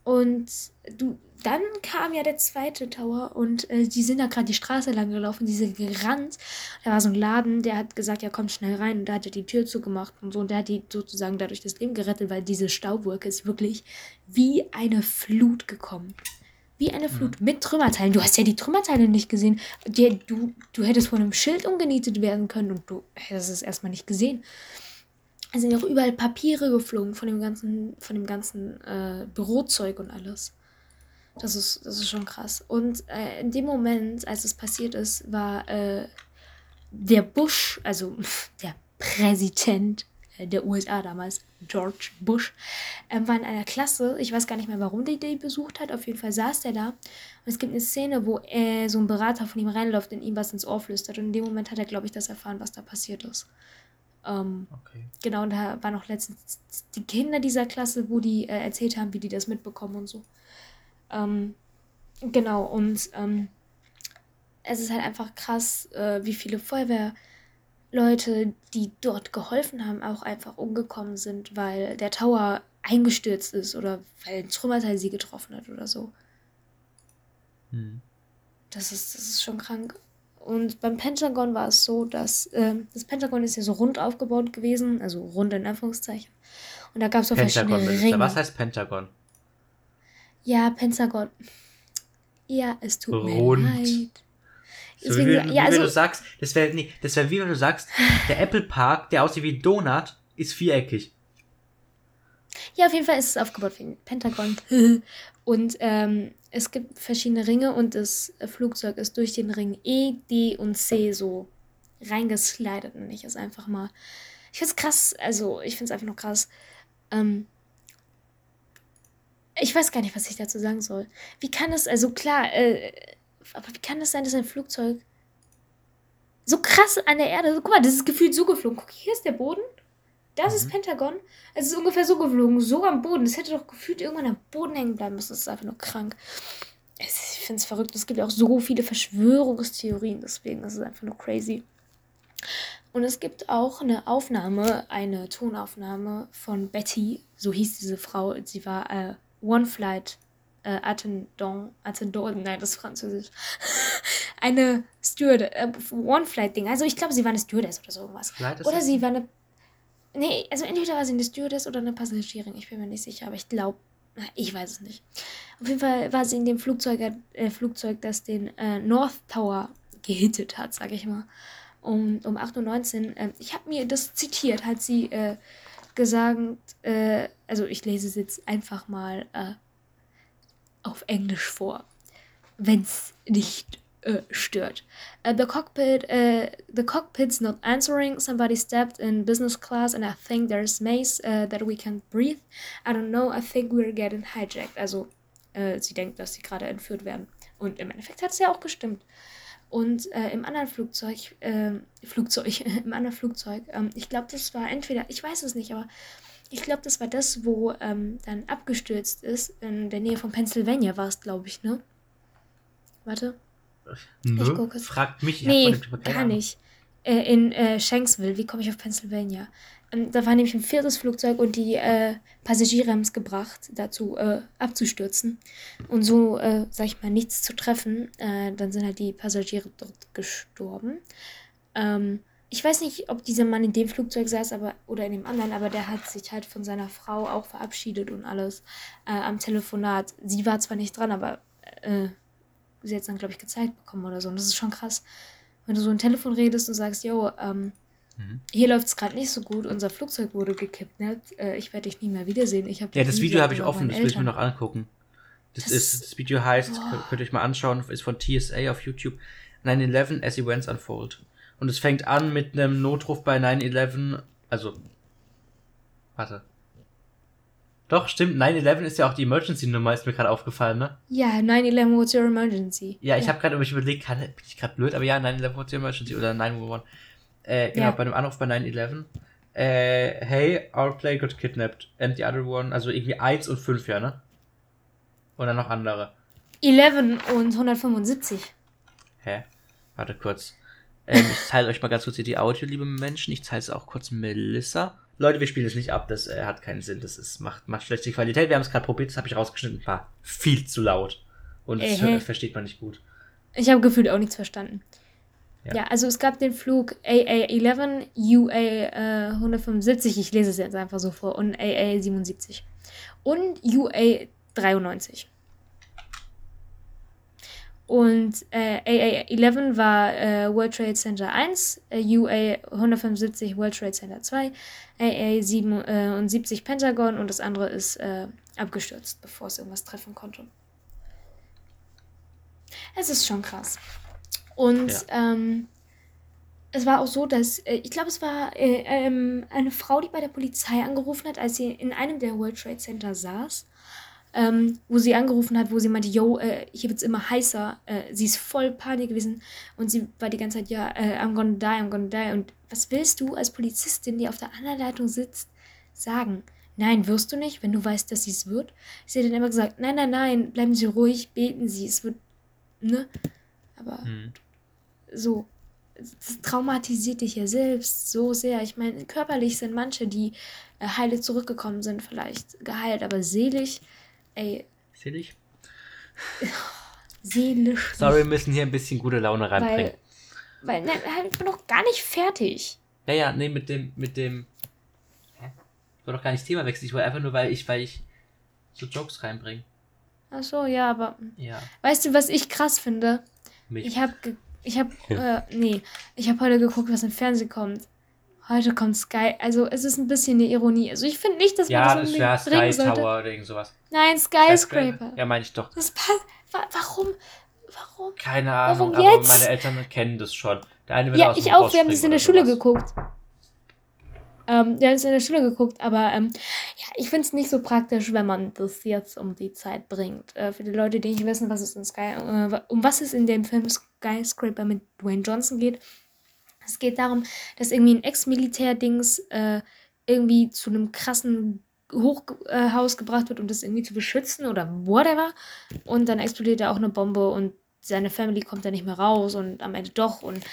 und du, dann kam ja der zweite Tower und äh, die sind da gerade die Straße lang gelaufen, die sind gerannt. Da war so ein Laden, der hat gesagt, ja, kommt schnell rein. Und da hat er die Tür zugemacht und so. Und der hat die sozusagen dadurch das Leben gerettet, weil diese Staubwolke ist wirklich wie eine Flut gekommen. Wie eine Flut mit Trümmerteilen. Du hast ja die Trümmerteile nicht gesehen. Die, du, du hättest von einem Schild umgenietet werden können und du hättest es erstmal nicht gesehen. es sind auch überall Papiere geflogen von dem ganzen, von dem ganzen äh, Bürozeug und alles. Das ist, das ist schon krass. Und äh, in dem Moment, als es passiert ist, war äh, der Bush, also der Präsident der USA damals, George Bush, ähm, war in einer Klasse. Ich weiß gar nicht mehr, warum der die besucht hat. Auf jeden Fall saß der da. Und es gibt eine Szene, wo äh, so ein Berater von ihm reinläuft und ihm was ins Ohr flüstert. Und in dem Moment hat er, glaube ich, das erfahren, was da passiert ist. Ähm, Okay. Genau, und da waren auch letztens die Kinder dieser Klasse, wo die äh, erzählt haben, wie die das mitbekommen und so. Ähm, genau, und ähm, es ist halt einfach krass, äh, wie viele Feuerwehrleute, die dort geholfen haben, auch einfach umgekommen sind, weil der Tower eingestürzt ist oder weil ein Trümmerteil sie getroffen hat oder so. Hm. Das ist, das ist schon krank. Und beim Pentagon war es so, dass ähm, das Pentagon ist ja so rund aufgebaut gewesen, also rund in Anführungszeichen. Und da gab es so verschiedene. Ringe. Was heißt Pentagon? Ja, Pentagon. Ja, es tut Rund. mir leid. So Deswegen, wie, ja, wie wenn also, du sagst, das wäre nee, das wär wie wenn du sagst, der Apple Park, der aussieht wie Donut, ist viereckig. ja, auf jeden Fall ist es aufgebaut wie ein Pentagon. und ähm, es gibt verschiedene Ringe und das Flugzeug ist durch den Ring E, D und C so reingeslidet. Und ich es einfach mal. Ich finde es krass, also ich finde es einfach nur krass. Ähm, ich weiß gar nicht, was ich dazu sagen soll. Wie kann es, also klar, äh, aber wie kann es sein, dass ein Flugzeug so krass an der Erde, guck mal, das ist gefühlt so geflogen. Guck, hier ist der Boden, das ist Pentagon. Es ist ungefähr so geflogen, so am Boden. Es hätte doch gefühlt irgendwann am Boden hängen bleiben müssen. Das ist einfach nur krank. Ich finde es verrückt. Es gibt ja auch so viele Verschwörungstheorien, deswegen ist es einfach nur crazy. Und es gibt auch eine Aufnahme, eine Tonaufnahme von Betty, so hieß diese Frau. Sie war äh, One Flight äh, Attendant, Attendant, nein, das ist Französisch. eine Steward, äh, One Flight Ding. Also ich glaube, sie war eine Stewardess oder so irgendwas. Oder sie war eine. Nee, also entweder war sie eine Stewardess oder eine Passagierin. Ich bin mir nicht sicher, aber ich glaube. Ich weiß es nicht. Auf jeden Fall war sie in dem Flugzeug, äh, Flugzeug das den äh, North Tower gehittet hat, sag ich mal. Um, um 8.19 Uhr. Äh, ich habe mir das zitiert, hat sie äh, gesagt, äh, also ich lese es jetzt einfach mal äh, auf Englisch vor, wenn es nicht äh, stört. Uh, the cockpit, uh, the cockpit's not answering. Somebody stepped in business class, and I think there's maze uh, that we can breathe. I don't know. I think we're getting hijacked. Also sie denkt, dass sie gerade entführt werden. Und im Endeffekt hat es ja auch gestimmt. Und im anderen Flugzeug, ähm, Flugzeug, im anderen Flugzeug, ähm, ich glaube, das war entweder, ich weiß es nicht, aber ich glaube, das war das, wo ähm, dann abgestürzt ist. In der Nähe von Pennsylvania war es, glaube ich, ne? Warte. Nö, gucke es. fragt mich. ich Nee, gar nicht. Äh, in äh, Shanksville, wie komme ich auf Pennsylvania? Ähm, da war nämlich ein viertes Flugzeug und die äh, Passagiere haben es gebracht, dazu äh, abzustürzen. Und so, äh, sag ich mal, nichts zu treffen. Äh, dann sind halt die Passagiere dort gestorben. Ähm, ich weiß nicht, ob dieser Mann in dem Flugzeug saß aber, oder in dem anderen, aber der hat sich halt von seiner Frau auch verabschiedet und alles äh, am Telefonat. Sie war zwar nicht dran, aber äh, sie hat es dann, glaube ich, gezeigt bekommen oder so. Und das ist schon krass, wenn du so ein Telefon redest und sagst, yo, ähm, Mhm. hier läuft es gerade nicht so gut, unser Flugzeug wurde gekidnappt, äh, ich werde dich nie mehr wiedersehen. Ich hab Ja, das Video habe ich offen, das will ich mir noch angucken. Das, Das- ist, das Video heißt, Boah. könnt, könnt ihr euch mal anschauen, ist von TSA auf YouTube. 9-11 as events unfold. Und es fängt an mit einem Notruf bei 9-11, also, warte. Doch, stimmt, 9-11 ist ja auch die Emergency-Nummer, ist mir gerade aufgefallen, ne? Ja, 9-11, what's your emergency? Ja, ich habe gerade überlegt, kann, bin ich gerade blöd, aber ja, 9-11 what's your emergency oder 911. Äh, genau, Ja. bei einem Anruf bei 9-11. Äh, hey, our plane got kidnapped. And the other one, also irgendwie 1 und 5, ja, ne? Und dann noch andere. 11 und 175. Hä? Warte kurz. Ähm, ich teile euch mal ganz kurz hier die Audio, liebe Menschen. Ich teile es auch kurz Melissa. Leute, wir spielen es nicht ab, das äh, hat keinen Sinn. Das ist, macht, macht schlechte Qualität. Wir haben es gerade probiert, das habe ich rausgeschnitten. War viel zu laut. Und das hört- versteht man nicht gut. Ich habe gefühlt auch nichts verstanden. Ja. Ja. also es gab den Flug AA11, UA äh, 175, ich lese es jetzt einfach so vor, und AA 77. Und UA 93. Und äh, AA11 war äh, World Trade Center 1, äh, UA 175 World Trade Center 2, AA 77 Pentagon und das andere ist äh, abgestürzt, bevor es irgendwas treffen konnte. Es ist schon krass. Und ähm, es war auch so, dass, äh, ich glaube, es war äh, ähm, eine Frau, die bei der Polizei angerufen hat, als sie in einem der World Trade Center saß, ähm, wo sie angerufen hat, wo sie meinte, yo, äh, hier wird es immer heißer. Äh, sie ist voll Panik gewesen und sie war die ganze Zeit, ja, äh, I'm gonna die, I'm gonna die. Und was willst du als Polizistin, die auf der anderen Leitung sitzt, sagen? Nein, wirst du nicht, wenn du weißt, dass sie es wird. Sie hat dann immer gesagt, nein, nein, nein, bleiben Sie ruhig, beten Sie, es wird, ne? Aber Hm. so, das traumatisiert dich ja selbst so sehr. Ich meine, körperlich sind manche, die äh, heile zurückgekommen sind, vielleicht geheilt, aber seelisch, ey, Selig? seelisch. Sorry, wir müssen hier ein bisschen gute Laune reinbringen. Weil, weil, nein, ich bin noch gar nicht fertig. Naja, nee, mit dem, mit dem. Hä? Ich wollte doch gar nicht Thema wechseln. Ich wollte einfach nur, weil ich, weil ich so Jokes reinbringe. Ach so, ja, aber Ja. weißt du, was ich krass finde? Mich. Ich habe, ich habe, äh, nee, ich habe heute geguckt, was im Fernsehen kommt. Heute kommt Sky, also es ist ein bisschen eine Ironie. Also ich finde nicht, dass man ja, das unbedingt wäre Sky sollte. Tower oder irgend sowas. Nein, Skyscraper. Ja, meine ich doch. Das passt. Wa warum? Warum? Keine Warum Ahnung, aber jetzt? meine Eltern kennen das schon. Der eine will Ja, ich auch. Wir haben das in der Schule sowas. geguckt. Ähm, wir haben es in der Schule geguckt, aber ähm, ja, ich finde es nicht so praktisch, wenn man das jetzt um die Zeit bringt. Äh, für die Leute, die nicht wissen, was es in Sky, äh, um was es in dem Film Skyscraper mit Dwayne Johnson geht. Es geht darum, dass irgendwie ein Ex-Militär-Dings äh, irgendwie zu einem krassen Hochhaus äh, gebracht wird, um das irgendwie zu beschützen oder whatever. Und dann explodiert da auch eine Bombe und seine Family kommt da nicht mehr raus und am Ende doch. Und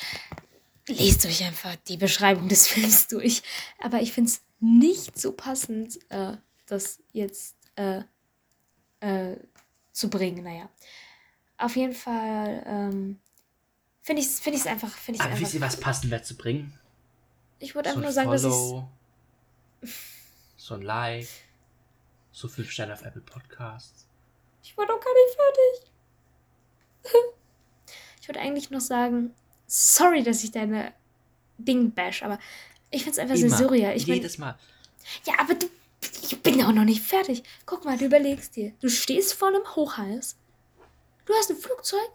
lest euch einfach die Beschreibung des Films durch. Aber ich finde es nicht so passend, äh, das jetzt äh, äh, zu bringen. Naja. Auf jeden Fall ähm, finde ich es find ich's einfach. Find ich's Aber wisst einfach ihr, was passend wäre zu bringen? ich würde So einfach ein nur sagen, dass ich Follow, so ein Like, so fünf Sterne auf Apple Podcasts. Ich war doch gar nicht fertig. ich würde eigentlich noch sagen, sorry, dass ich deine Ding bash, aber ich finde es einfach sehr Immer. surreal. Ich mein, Jedes Mal. ja, aber du, ich bin auch noch nicht fertig. Guck mal, du überlegst dir. Du stehst vor einem Hochhaus. Du hast ein Flugzeug.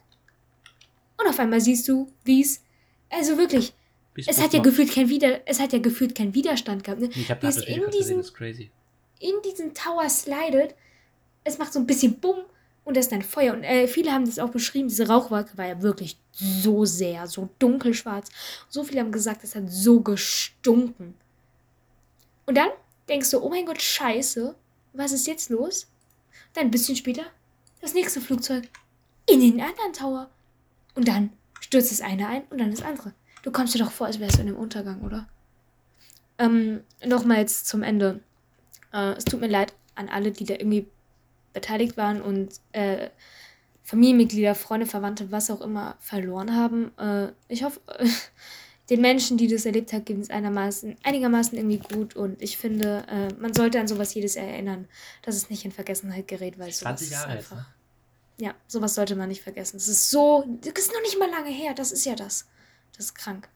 Und auf einmal siehst du, wie es. Also wirklich, Bis es hat ja gefühlt kein Wider, es hat ja gefühlt keinen Widerstand gehabt. Ne? Ich habe wie das in gesehen, diesen, das ist crazy. in diesen Tower slidet. Es macht so ein bisschen Bumm und das ist dann Feuer. Und äh, viele haben das auch beschrieben. Diese Rauchwolke war ja wirklich so sehr, so dunkelschwarz. So viele haben gesagt, es hat so gestunken. Und dann denkst du, oh mein Gott, scheiße, was ist jetzt los? Dann ein bisschen später das nächste Flugzeug in den anderen Tower. Und dann stürzt das eine ein und dann das andere. Du kommst dir doch vor, als wärst du in einem Untergang, oder? Ähm, nochmals zum Ende. Äh, es tut mir leid an alle, die da irgendwie beteiligt waren und äh, Familienmitglieder, Freunde, Verwandte, was auch immer verloren haben. Äh, ich hoffe, den Menschen, die das erlebt haben, geht es einigermaßen, einigermaßen irgendwie gut und ich finde, äh, man sollte an sowas jedes Jahr erinnern, dass es nicht in Vergessenheit gerät, weil sowas 20 ist Jahre jetzt, einfach. Ja, sowas sollte man nicht vergessen. Das ist so, das ist noch nicht mal lange her, das ist ja das. Das ist krank.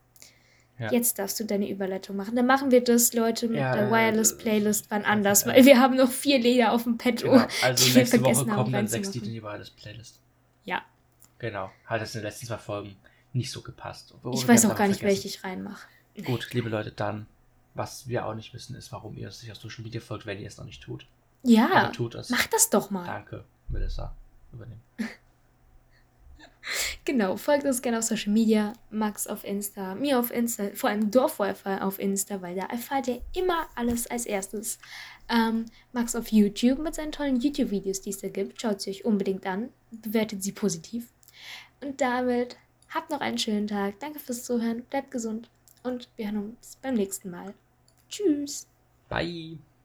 Ja. Jetzt darfst du deine Überleitung machen. Dann machen wir das, Leute, mit Ja, der äh, Wireless äh, Playlist wann anders, weil wir haben noch vier Lieder auf dem Petto, Genau. Also die wir nächste Woche vergessen haben kommen dann sechs Lieder in die Wireless Playlist. Ja, Genau. Hat das in den letzten zwei Folgen nicht so gepasst. Oder ich wir weiß auch gar nicht, welche ich reinmache. Gut, liebe Leute, dann, was wir auch nicht wissen, ist, warum ihr uns nicht auf Social Media folgt, wenn ihr es noch nicht tut. Ja, Aber tut es. mach das doch mal. Danke, Melissa. Übernehmen. Genau, folgt uns gerne auf Social Media, Max auf Insta, mir auf Insta, vor allem Dorfwifi auf Insta, weil da erfahrt ihr immer alles als erstes. Ähm, Max auf YouTube mit seinen tollen YouTube-Videos, die es da gibt. Schaut sie euch unbedingt an, bewertet sie positiv. Und damit habt noch einen schönen Tag. Danke fürs Zuhören, bleibt gesund und wir hören uns beim nächsten Mal. Tschüss. Bye.